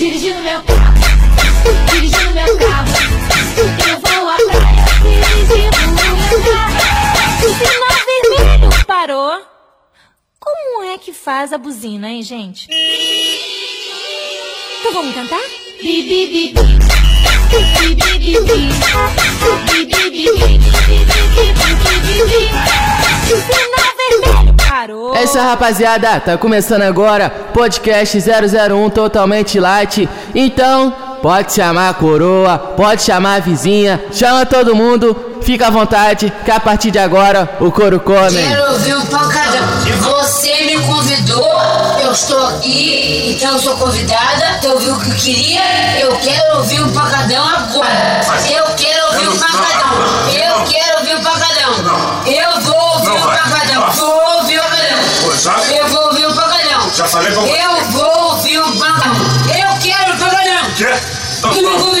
dirigindo meu carro, dirigindo meu carro. Eu vou à praia, dirigindo meu carro. O sinal vermelho parou. Como é que faz a buzina, hein, gente? Então vamos cantar? Bi, bi, bi, bi. Vermelho parou. É isso rapaziada. Tá começando agora podcast 001 totalmente light. Então, pode chamar a coroa, pode chamar a vizinha, chama todo mundo. Fica à vontade, que a partir de agora o couro come. Quero ouvir um pancadão. Você me convidou, eu estou aqui, então eu sou convidada. Tu ouviu o que eu queria? Eu quero ouvir um pancadão agora. Eu quero ouvir um pancadão. Eu quero ouvir um pancadão. Eu saber como. Eu vou ouvir o Bambam. Eu quero o Bambam. Quê? Que não me...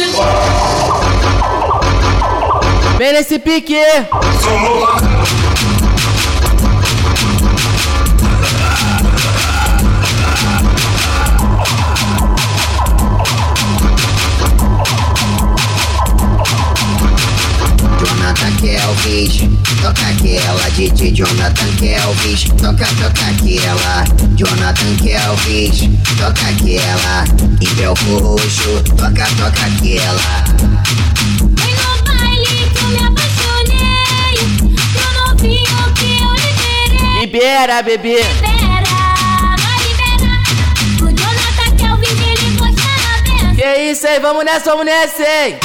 Vem nesse pique. Somou Kelvis, toca aquela DJ Jonathan Kelvis, toca, toca aquela Jonathan Kelvis, toca aquela em Belco Roxo, toca, toca aquela Foi no baile que eu me apaixonei. Pro novinho que eu liberei. Libera, bebê! Libera, vai liberar. O Jonathan Kelvin, ele gosta na. Que isso aí, vamos nessa, vamos nessa, hein?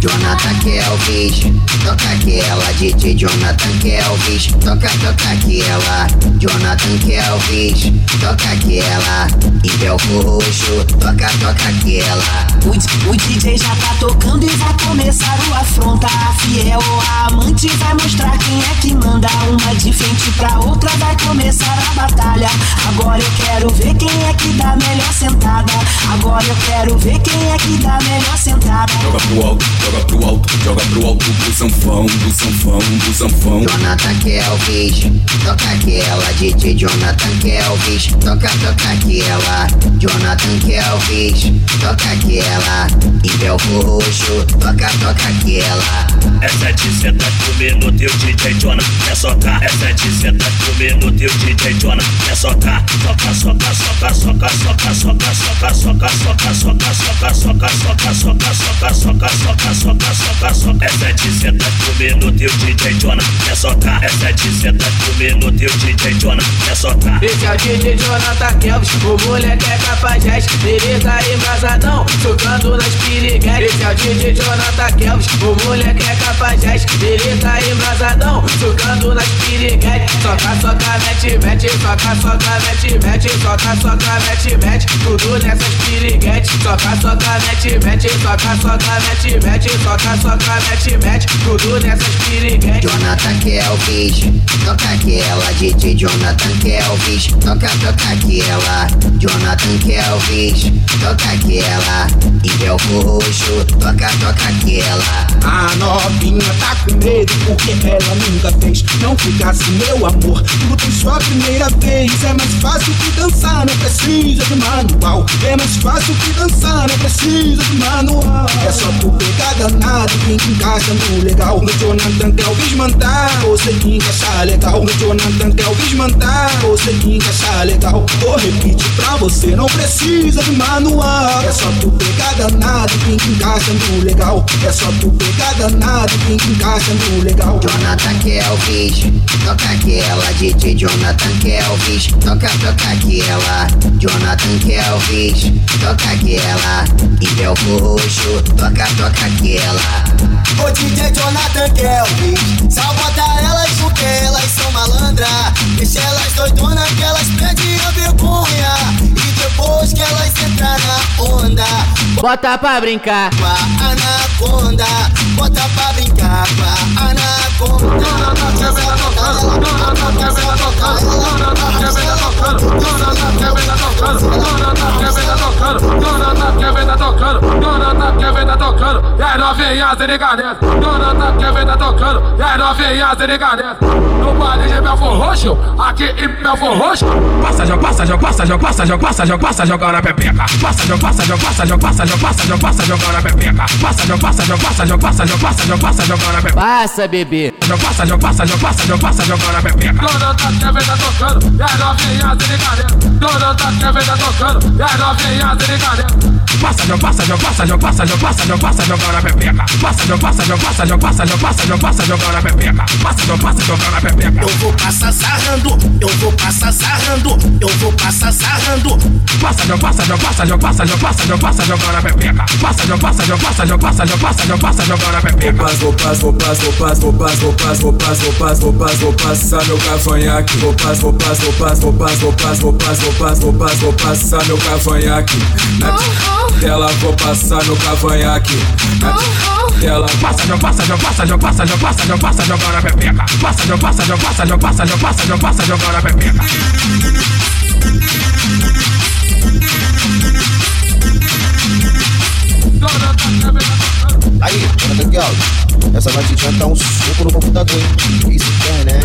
do not ataque ao vídeo toca aquela DJ Jonathan Kelvis, toca, toca aquela Jonathan Kelvis, toca aquela Belco Roxo, toca, toca aquela O, o DJ já tá tocando e vai começar o afronta. A fiel ou a amante vai mostrar quem é que manda. Uma de frente pra outra vai começar a batalha. Agora eu quero ver quem é que dá melhor sentada. Agora eu quero ver quem é que dá melhor sentada. Joga pro alto, joga pro alto, joga pro alto do sanfão, do sanfão, do sanfão. Jonathan Kelvis, toca aquela DJ Jonathan Kelvis, toca, toca aquela Jonathan Kelvis, toca aquela em Belco Roxo, toca, toca aquela É sete senta comer no teu DJ Jonah, é socar. É sete senta comer no teu DJ Jonah, é socar. Soca, soca, soca, soca, soca, soca, soca, soca, soca, soca, soca, soca, soca, soca, soca, soca, soca, soca, soca, soca. É sete senta comer no teu DJ Jonah, é. É sete senta comer no teu DJ Jonah, é socar. Esse é o DJ Jonathan Kelvis, o moleque é capajeste Ele tá embrasadão, tocando nas piriguetes. Esse é o DJ Jonathan Kelvis, o moleque é capajeste Ele tá embrasadão, tocando nas piriguetes. Soca, soca, mete, mete, soca, soca, mete, mete Soca, soca, mete, mete, tudo nessas piriguetes. Soca, soca, mete, mete, soca, soca, mete, mete Soca, soca, mete, mete, tudo piriguetes Jonathan Kelvis, toca aquela DJ Jonathan Kelvis, toca, toca aquela. Jonathan Kelvis, toca aquela em Belco Roxo, toca, toca aquela A novinha tá com medo porque ela nunca fez. Não fica assim, meu amor. Tudo sua primeira vez. É mais fácil que dançar, não precisa de manual. É mais fácil que dançar, não precisa de manual. É só tu pegar danado, quem te encaixa no legal. No Jonathan Kelvis mandar, você que encaixa legal. No Jonathan Kelvis mandar, você que encaixa legal. Vou repetir pra você, não precisa de manual. É só tu pegar danado, quem te encaixa no legal. É só tu pegar danado, quem te encaixa no legal. Jonathan Kelvis, toca aquela DJ Jonathan Kelvis, toca, toca aquela Jonathan Kelvis, toca aquela em Belco Roxo, toca, toca aquela Ô DJ Jonathan Kelvis bota elas porque elas são malandra Deixa elas Bota pra brincar. Com a anaconda Bota pra brincar com a anaconda novinha. se liga nessa. Dona Kevin tá tocando, e as novinha se liga nessa. No baile de Belfor Roxo, aqui em Belfor Roxo. Passa, joga, passa, joga, passa, joga, passa, joga, passa, joga, passa, jogando a pepeca. Passa, joga, passa, joga, passa, joga, passa, joga, passa, joga, passa, jogando a pepeca. Passa, joga, passa, joga, passa, joga, passa, joga, passa, joga, passa, jogando a pepeca. Passa, bebê. Joga, passa, joga, passa, joga, passa, joga, passa, jogando a pepeca. Dona Kevin tá tocando, e as novinha se liga nessa. Dona Kevin tá tocando, e as novinha se liga nessa. Passa, joga, passa, joga, passa, joga, passa, joga, passa, joga, passa, jogando a pepeca. Passa, joga, passa, joga, passa, joga, passa, joga, passa, joga, passa, jogando a pepeca. Passa, joga, passa, jogando a pepeca. Eu vou passar sarrando, eu vou passar sarrando, eu vou passar sarrando. Passa, joga, passa, joga, passa, joga, passa, joga, passa, joga, passa, jogando a pepeca. Passa, joga, passa, joga, passa, joga, passa, joga, passa, joga, passa, jogando a pepeca. Vou pas, vou pas, vou pas, vou pas, vou pas, vou pas, vou pas, vou pas, vou passar meu cavanhaque. Vou pas, vou pas, vou pas, vou pas, vou pas, vou pas, vou pas, vou pas, vou passar meu cavanhaque. Na tela vou passar meu cavanhaque. Na tela Passa, joga, passa, joga, passa, joga, passa, joga, passa, joga, passa, jogando a pepeca. Passa, joga, passa, joga, passa, joga, passa, joga, passa, joga, passa, jogando a pepeca. Dona Kevin Aí, dona Daniel, essa batidinha tá um suco no computador? Isso tem, né?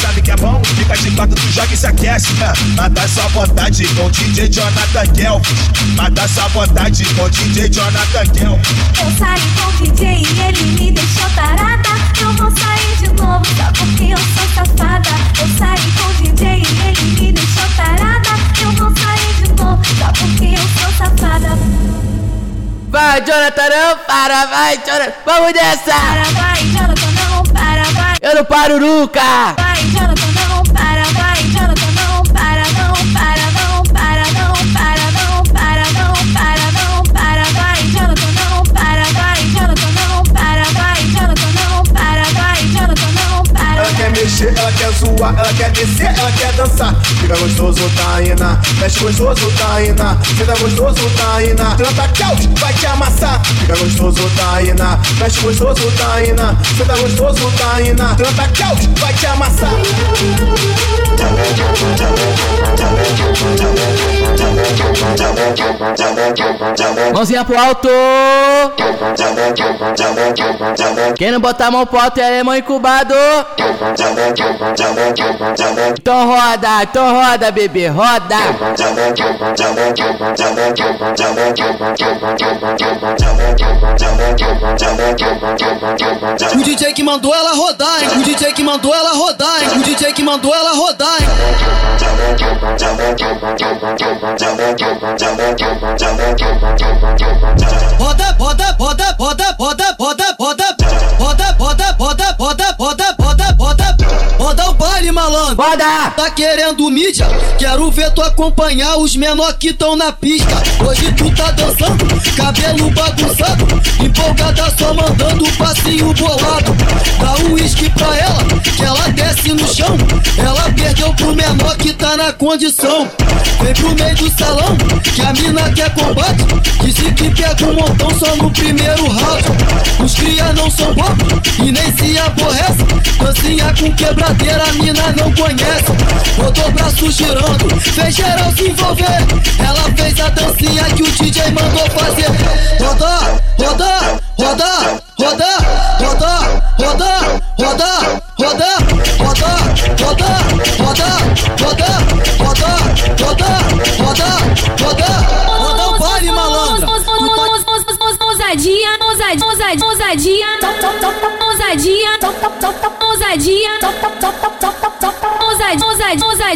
Sabe que é bom? Fica de quatro, tu joga e se aquece. né? Mata sua vontade com o DJ Jonathan Kelvis. Mata sua vontade com o DJ Jonathan Kelvis. Eu saí com o DJ e ele me deixou tarada. Eu vou sair de novo só porque eu sou safada. Eu saí com o DJ e ele me deixou tarada. Eu vou sair de novo só porque eu sou safada. Vai, Jonathan, não para, vai, Jonathan. Vamos Para, nessa. vai, Jonathan, não para, vai. Eu não paro nunca. Vai, ela quer zoar, ela quer descer, ela quer dançar. Fica gostoso, Taina. Mexe gostoso, Taina. Fica gostoso, Taina. Tranta caos, vai te amassar. Fica gostoso, Taina. Mexe gostoso, Taina. Fica gostoso, Taina. Tranta caos, vai te amassar. Mãozinha pro alto. Quem não botar a mão pro alto é alemão incubado. Então roda, então roda, bebê, roda. O DJ que mandou ela rodar, hein? O DJ que mandou ela rodar, hein? O DJ que mandou ela rodar, hein? Tá querendo mídia? Quero ver tu acompanhar os menor que tão na pista. Hoje tu tá dançando, cabelo bagunçado, empolgada só mandando passinho bolado. Dá um uísque pra ela, que ela desce no chão. Ela perdeu pro menor que tá na condição. Vem pro meio do salão, que a mina quer combate. Disse que pega um montão só no primeiro round. Os cria não são bobos e nem se aborrece. Dancinha com quebradeira, a mina não conhece. Botou o braço girando, fez geral se envolver. Ela fez a dancinha que o DJ mandou fazer. Rodar, rodar, rodar, rodar, rodar, rodar,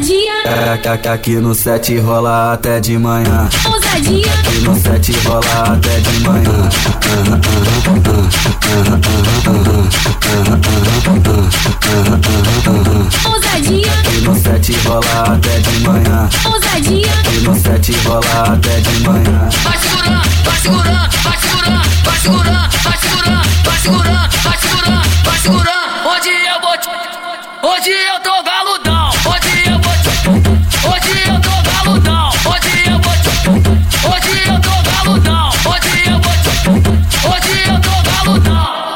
ousadia, É aqui no set rola até de manhã. ousadia, Aqui no set rola até de manhã. ousadia, Aqui no set rola até de manhã. ousadia. Aqui no set rola até de manhã. Vai segurando, vai segurando, vai segurando, vai segurando, vai segurando, vai segurando, vai segurando, vai segurando. Hoje eu vou te... Hoje eu tô galudão.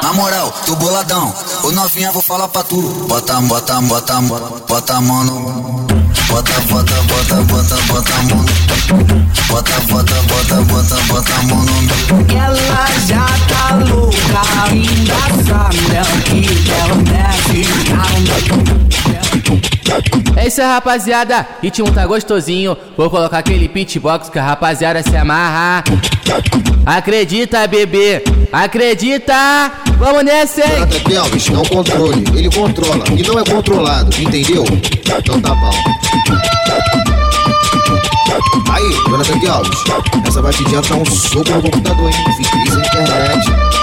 Na moral, tô boladão. Ô novinha, vou falar pra tu. Bota, bota, bota, bota, bota a mão no. Bota, bota, bota, bota, bota a mão no. Bota, bota, bota, bota, bota a mão no. Ela já tá louca, ainda sabe é o que ela deve É isso aí, rapaziada. Ritmo tá gostosinho. Vou colocar aquele pitbox que a rapaziada se amarra. Acredita, bebê. Acredita. Vamos nessa, hein? Jonathan Kelvis é um controle, ele controla e não é controlado, entendeu? Então tá bom. Aí, Jonathan Kelvis, essa batidinha tá um soco no computador, hein? Fiquei sem internet.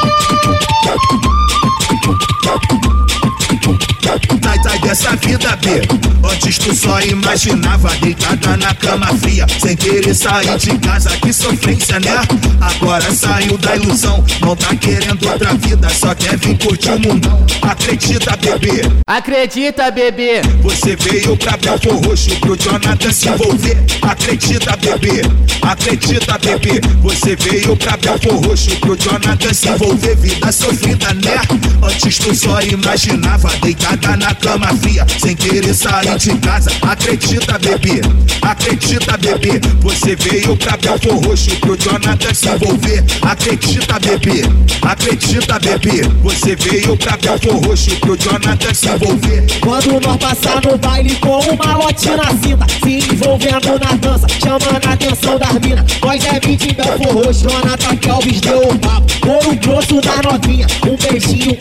Sai, sai dessa vida, B. Antes tu só imaginava deitada na cama fria, sem querer sair de casa, que sofrência, né? Agora saiu da ilusão, não tá querendo outra vida, só quer vir curtir o mundão. Acredita, bebê. Acredita, bebê. Você veio pra Belfor Roxo pro Jonathan se envolver. Acredita, bebê. Acredita, bebê. Você veio pra Belfor Roxo pro Jonathan se envolver. Vida sofrida, né? Antes tu só imaginava deitada na cama fria, sem querer sair de casa. Acredita, bebê. Acredita, bebê. Você veio pra Belfor Roxo pro Jonathan se envolver. Acredita, bebê. Acredita, bebê. Você veio pra Belfor Roxo pro Jonathan se envolver. Quando nós passar no baile com uma lote na cinta Se envolvendo na dança, chamando a atenção das minas Nós é beat em Belfor Roxo, Jonathan Kelvis deu o papo Ouro grosso da novinha, um beijinho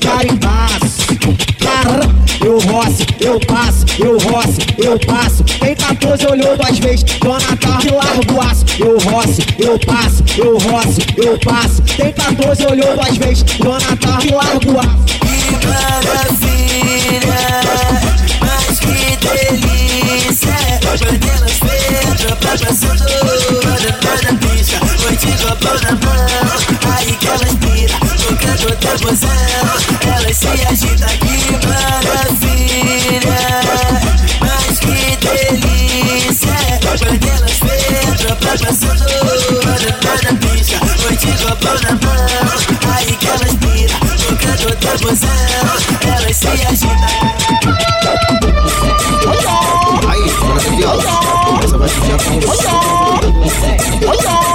roço, eu passo, eu roço, eu passo Tem 14 olhou duas vezes, Jonathan de largo aço Eu roço, eu passo, eu roço, eu passo Tem 14 olhou duas vezes, Jonathan de largo aço Que mas que delícia. Bandelas feitas pra passando na pista. Noite copão na mão, aí que elas pira, tocando tamborzão. Elas se agitam, que maravilha, Feitas pra passando na pista. Noite copão na mão, aí que elas pira, tocando tamborzão. Elas se agitam. Aí, Jonathan Kelvis, essa batidinha tá um soco no computador.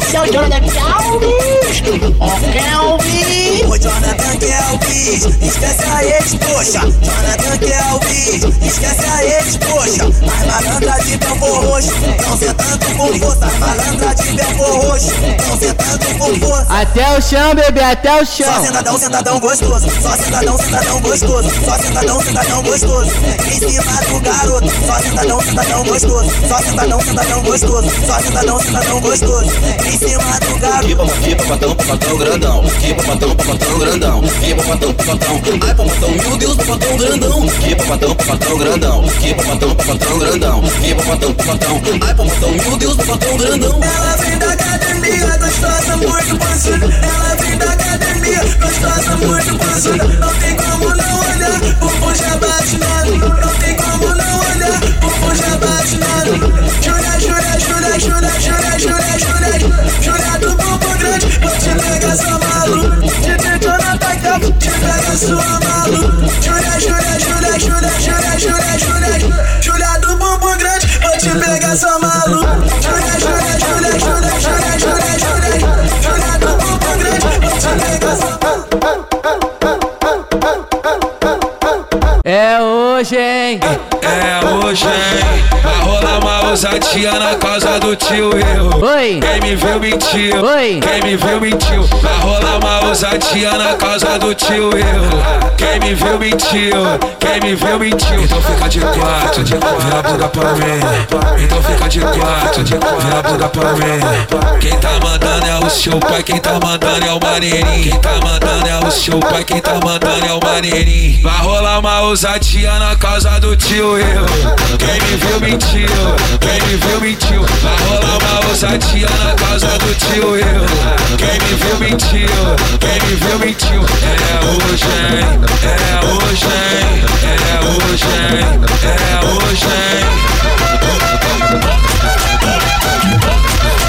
Esse é o Jonathan Kelvis Ó Kelvis Ô Jonathan Kelvis, esquece a ex, poxa Jonathan Kelvis, esquece a ex, poxa. As malandras de Belfor Roxo, tão sentando com força. As malandras de Belfor Roxo, tão sentando com força. Até o chão, bebê, até o Só chão. sentadão, sentadão gostoso. Só sentadão, sentadão gostoso. Só sentadão, sentadão gostoso. Em cima do garoto. Só sentadão, sentadão gostoso. Só sentadão, sentadão gostoso. Só sentadão, sentadão gostoso. Em cima do garoto. Que papatão, papatão grandão. Que papatão, papatão grandão. Que papatão, papatão. Ai, papatão, meu Deus, papatão grandão. Que papatão, papatão grandão. Que papatão, papatão grandão. Que papatão, papatão. Ai, papatão, meu Deus, papatão grandão. Ela vem da academia, gostosa, muito pançuda. Ela vem da academia, gostosa, muito pançuda. Não tem como não olhar, o bumbum já bate nela. Não tem como não olhar, o bumbum já bate nela. Jura, jura, jura, jura, jura, jura, jura, jura do bumbum grande, vou te pegar sua malu. DJ Jonathan Campos, te pega sua ousadia na casa do tio eu. Oi. Quem me viu mentiu. Oi. Quem me viu mentiu. Vai rolar uma ousadia na casa do tio eu. Quem me viu mentiu. Quem me viu mentiu. Então fica de quatro, vira a bunda pra mim. Então fica de quatro, vira a bunda pra mim. Quem tá seu pai, quem tá mandando é o maneirinho. Quem tá mandando é o seu pai, quem tá mandando é o maneirinho. Vai rolar uma ousadia na casa do tio eu. Quem me viu mentiu, quem me viu mentiu. Vai rolar uma ousadia na casa do tio eu. Quem me viu mentiu, quem me viu mentiu. É hoje, hein? É hoje, hein? É hoje, hein? É hoje,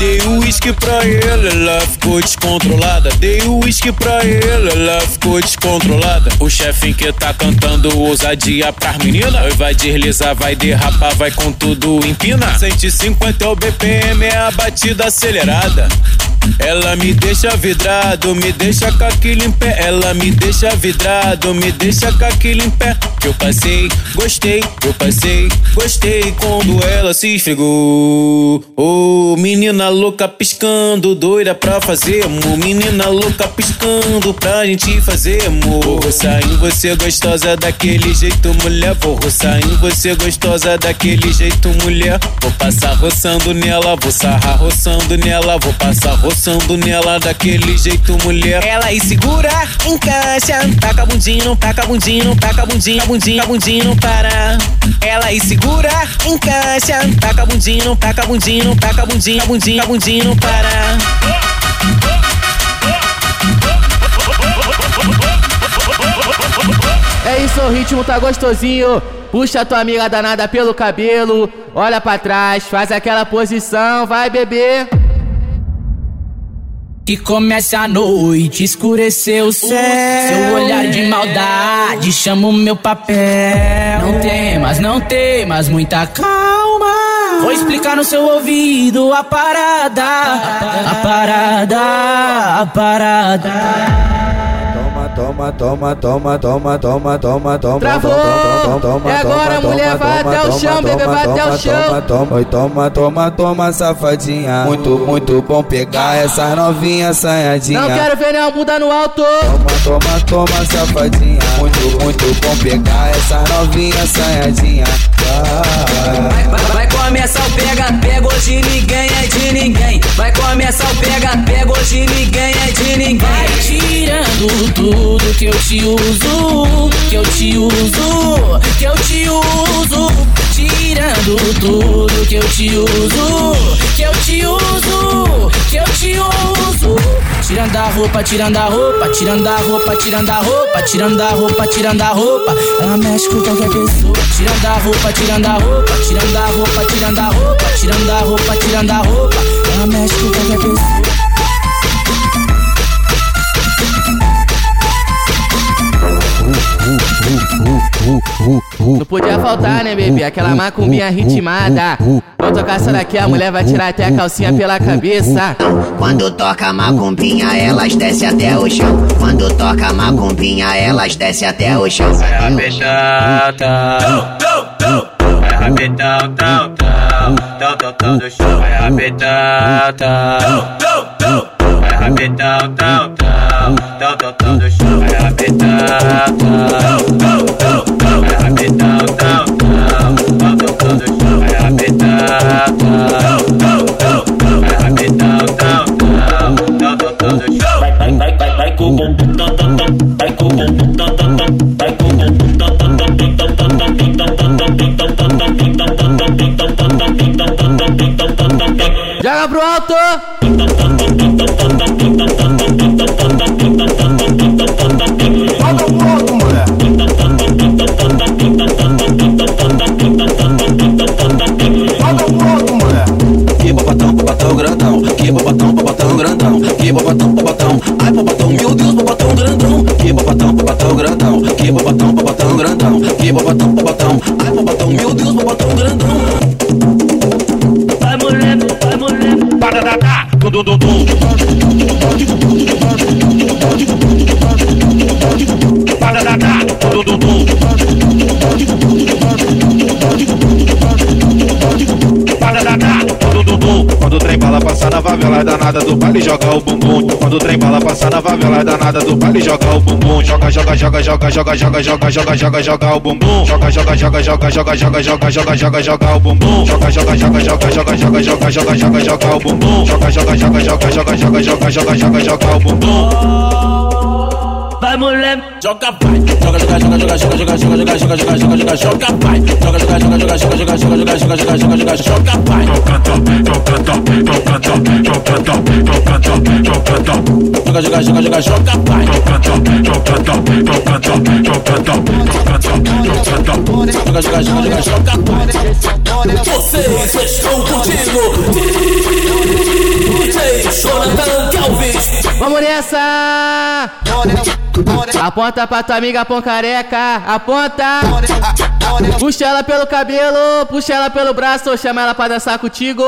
Dei o uísque pra ela, ela ficou descontrolada. Dei o uísque pra ela, ela ficou descontrolada. O chefe que tá cantando ousadia pras meninas. Vai deslizar, vai derrapar, vai com tudo empina. 150 é o BPM, é a batida acelerada. Ela me deixa vidrado, me deixa com aquilo em pé. Ela me deixa vidrado, me deixa com aquilo em pé. Que eu passei, gostei, eu passei, gostei quando ela se esfregou. Oh, menina louca piscando, doida pra fazer amor. Menina louca piscando pra gente fazer amor. Vou roçar em você gostosa daquele jeito, mulher. Vou roçar em você gostosa daquele jeito, mulher. Vou passar roçando nela, vou sarrar roçando nela, vou passar roçando nela daquele jeito, mulher. Ela aí segura, encaixa, taca bundinho, taca bundinho, taca bundinho, bundinho, bundinho, para. Ela aí segura, encaixa, taca bundinho, taca bundinho, taca bundinho, bundinho, bundinho, não para. É isso, o ritmo tá gostosinho. Puxa tua amiga danada pelo cabelo, olha pra trás, faz aquela posição, vai beber. Que comece a noite, escureceu o céu. Seu olhar de maldade chama o meu papel. Não temas, não temas, muita calma. Vou explicar no seu ouvido a parada, a parada, a parada. Toma, toma, toma, toma, toma, toma, toma, Travou! toma, toma, E agora mulher toma, vai até o toma, chão, bebê, toma, vai até o toma, chão. Toma, toma, oi, toma, toma, toma, safadinha. Muito, muito bom pegar essa novinha assanhadinha. Não quero ver nenhuma bunda no alto. Toma, toma, toma, safadinha. Muito, muito bom pegar essa novinha assanhadinha. Vai. Vai, vai começar o pega, pega hoje ninguém é de ninguém. Vai começar o pega, pega hoje ninguém é de ninguém. Vai tirando tudo que eu te uso, que eu te uso, que eu te uso. Tirando tudo que eu te uso, que eu te uso, que eu te uso. Tirando a roupa, tirando a roupa, tirando a roupa, tirando a roupa, tirando a roupa, tirando a roupa. Ela mexe com qualquer pessoa. Tirando a roupa, tirando a roupa, tirando a roupa, tirando a roupa, tirando a roupa, tirando a roupa. Ela mexe com qualquer pessoa. Não podia faltar, né, bebê? Aquela macumbinha ritmada. Vou tocar essa daqui, a mulher vai tirar até a calcinha pela cabeça. Quando toca macumbinha, elas desce até o chão. Quando toca macumbinha, elas desce até o chão. Vai rapidão, tão. Vai rapidão, tão, tão. Tão, tão, tão do chão. Vai rapidão, tão. Vai rapidão, tão, tão. Tão, tão, tão do chão. Vai tão. llevo el baile joga o bumbum. Quando o trem bala passar na favela é danada do baile joga o bumbum. Joga, joga, joga, joga, joga, joga, joga, joga, joga, joga o bumbum. Joga, joga, joga, joga, joga, joga, joga, joga, joga, joga o bumbum. Joga, joga, joga, joga, joga, joga, joga, joga, joga, joga o bumbum. Joga, joga, joga, joga, joga, joga, joga, joga, joga o bumbum. Mulher, Joga vai, joga, joga, joga, joga, joga, joga, joga, joga, joga, joga, joga, joga vai. Joga, joga, joga, joga, joga, joga, joga, joga, joga, joga, joga, joga, joga vai. Joga, joga, joga, joga, joga vai. Joga, joga, joga, joga, joga vai. Vocês estão curtindo Jonathan Kelvis. Vamos nessa! Aponta pra tua amiga pão careca, aponta! Puxa ela pelo cabelo, puxa ela pelo braço, chama ela pra dançar contigo.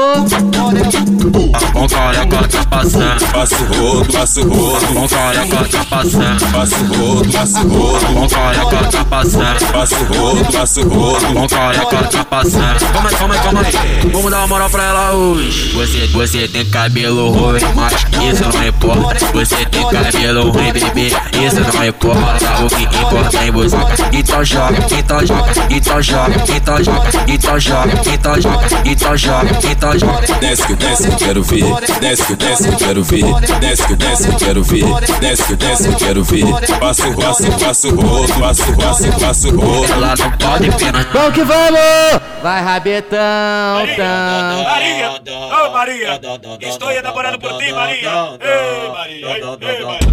Com careca tá passando, passa o rodo, passa o rodo. Com careca tá passando, passa o rodo, passa o rodo. Com careca tá passando, passa o rodo, passa o rodo. Com careca tá passando. Calma aí, calma aí, calma aí. Vamos dar uma moral pra ela hoje. Você, você tem cabelo ruim, mas isso não importa. Você tem cabelo ruim, bebê, isso não importa. O que importa é você. Então joga, então joga, então joga, então joga, então joga, então joga, então joga, então joga. Desce que desce que quero ver, desce que desce que quero ver, desce que desce que quero ver, desce que desce que quero ver. Passa o passo, passa o rodo, passa o passo, passa o rodo. Ela não pode pena. Vamos que vamos! Vai, rabetão, tão. Maria, ô Maria, estou enamorado por ti, Maria. Ei, Maria, ei, Maria.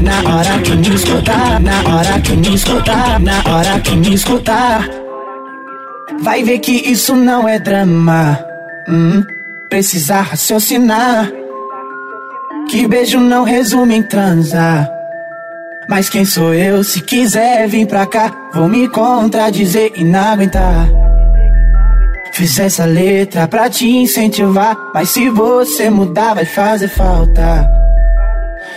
Na hora que me escutar, na hora que me escutar, na hora que me escutar, vai ver que isso não é drama. Hum, precisa raciocinar. Que beijo não resume em transar. Mas quem sou eu? Se quiser vir pra cá, vou me contradizer e não aguentar. Fiz essa letra pra te incentivar, mas se você mudar, vai fazer falta.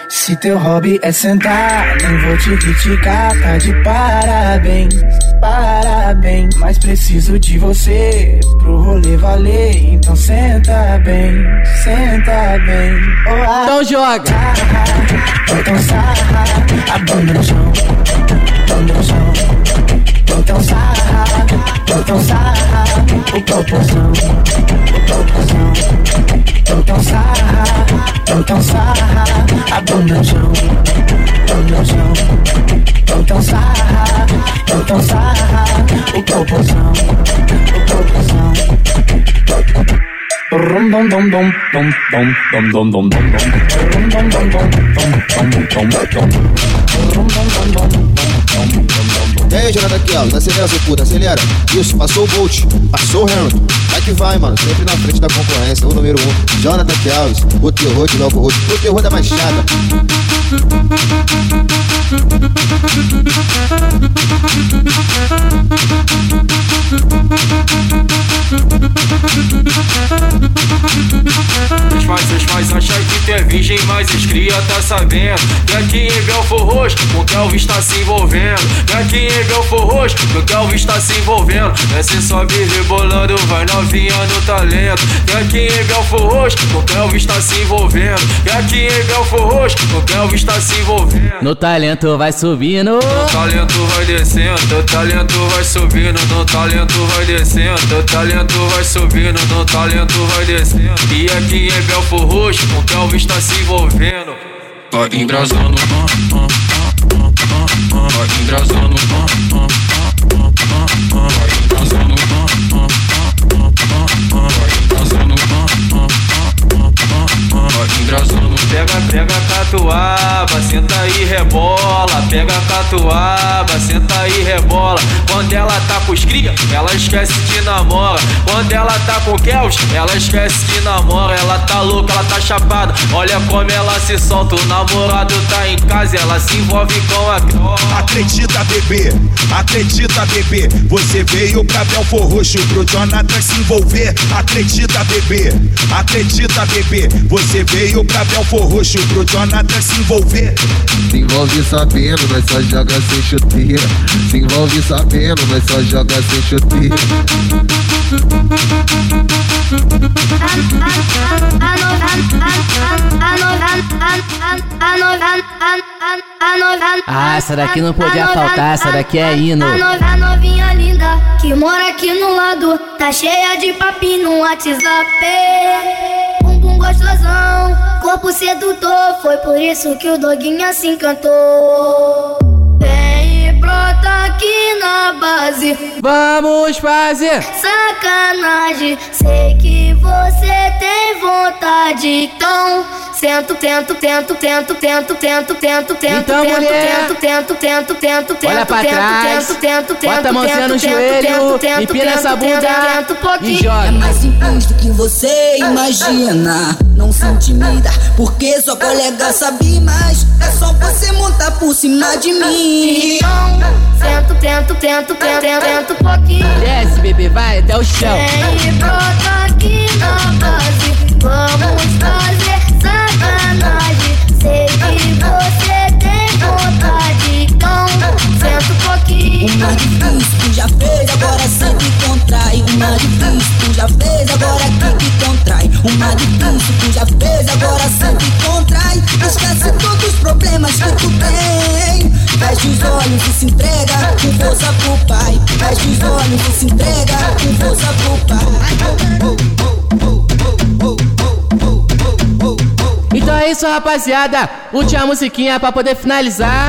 Se teu hobby é sentar, nem vou te criticar, tá de parabéns, parabéns. Mas preciso de você pro rolê valer, então senta bem, senta bem. Oh, Então joga! Então sarra, a bunda no chão, bunda no chão. Então sarra, então sarra, o proporção. Então sarra, a bunda no chão, bunda no chão. Então sarra, então sarra, o proporção, o proporção. Rum dum dum dum dum dum dum dum dum dum dum. Dum dum dum dum dum dum dum dum. Dum dum dum dum dum dum dum. E aí, Jonathan Kells, acelera, seu puta, acelera. Isso, passou o Bolt, passou o Hamilton. Vai que vai, mano, sempre na frente da concorrência, o número um. Jonathan Kells, o terror de Novo o terror da Baixada. Pais, os pais acham que é virgem, mas os cria tá sabendo. E aqui em Belfor Roxo, o Kelvin está se envolvendo. E aqui em Belfor Roxo, o Kelvin está se envolvendo. Desce, sobe, rebolando, vai novinha no talento. E aqui em Belfor Roxo, o Kelvin está se envolvendo. E aqui em Belfor Roxo, o Kelvin está se envolvendo. No talento vai subindo. No talento vai descendo, no talento vai subindo, no talento vai descendo, no talento vai subindo, no talento vai descendo. E aqui em Belfor Roxo, o Kelvin está se envolvendo. Vai embrasando, vai embrasando, vai embrasando. Pega, pega catuaba, senta e rebola. Pega catuaba, senta e rebola. Quando ela tá pros cria, ela esquece de namora. Quando ela tá com Kels, ela esquece de namora. Ela tá louca, ela tá chapada. Olha como ela se solta. O namorado tá em casa, ela se envolve com a Acredita, bebê, acredita, bebê. Você veio pra Belfor Roxo pro Jonathan se envolver. Acredita, bebê, acredita, bebê. Você veio pra Belfor Roxo pro Jonathan se envolver. Se envolve sabendo, mas só joga sem chuteira. Se envolve sabendo, mas só joga sem chuteira. Ah, essa daqui não podia faltar, essa daqui é hino. A, no, a novinha linda que mora aqui no lado, tá cheia de papinho no WhatsApp. Bumbum gostosão, corpo sedutor, foi por isso que o doguinho se encantou. Vem e brota aqui na base. Vamos fazer Sacanagem, sei que você tem vontade, então sento, tento, tento, tento, tento, tento, tento, tento, Então, tento, mulher, tento, tento, tento, tento, tento, Olha pra tento, trás, tento, tento, tento, bota a mãozinha no tento, joelho, tento, tento, empina tento, essa tento, bunda tento, e pouquinho. joga. É mais simples do que você imagina. Não se intimida, porque sua colega sabe mais. É só você montar por cima de mim. Então, sento, tento, tento, tento, tento, pouquinho. Desce, bebê, vai até o chão. Vem e brota aqui na base. Vamos fazer sacanagem. Sei que você tem vontade, então senta um pouquinho. Uma difícil tu já fez, agora sempre contrai. Uma difícil tu já fez, agora aqui que contrai. Uma difícil tu já fez, agora sempre contrai. Esquece todos os problemas que tu tem. Fecha os olhos e se entrega com força pro pai. Fecha os olhos e se entrega com força pro pai. É isso, rapaziada. Última musiquinha pra poder finalizar.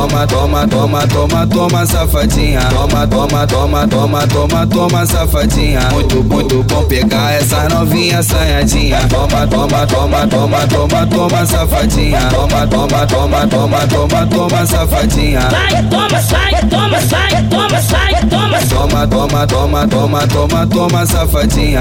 Toma, toma, toma, toma, toma, toma, safadinha. Toma, toma, toma, toma, toma, toma, safadinha. Muito, muito bom pegar essa novinha assanhadinha. Toma, toma, toma, toma, toma, toma, safadinha. Toma, toma, toma, toma, toma, toma, safadinha. Sai, toma, sai, toma, sai, toma, sai, toma. Toma, toma, toma, toma, toma, toma, safadinha.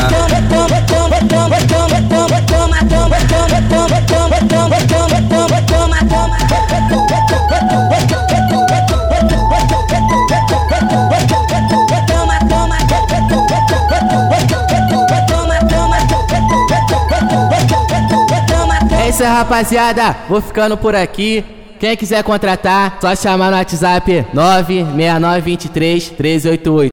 É isso aí, rapaziada. Vou ficando por aqui. Quem quiser contratar, só chamar no WhatsApp 96923 1388.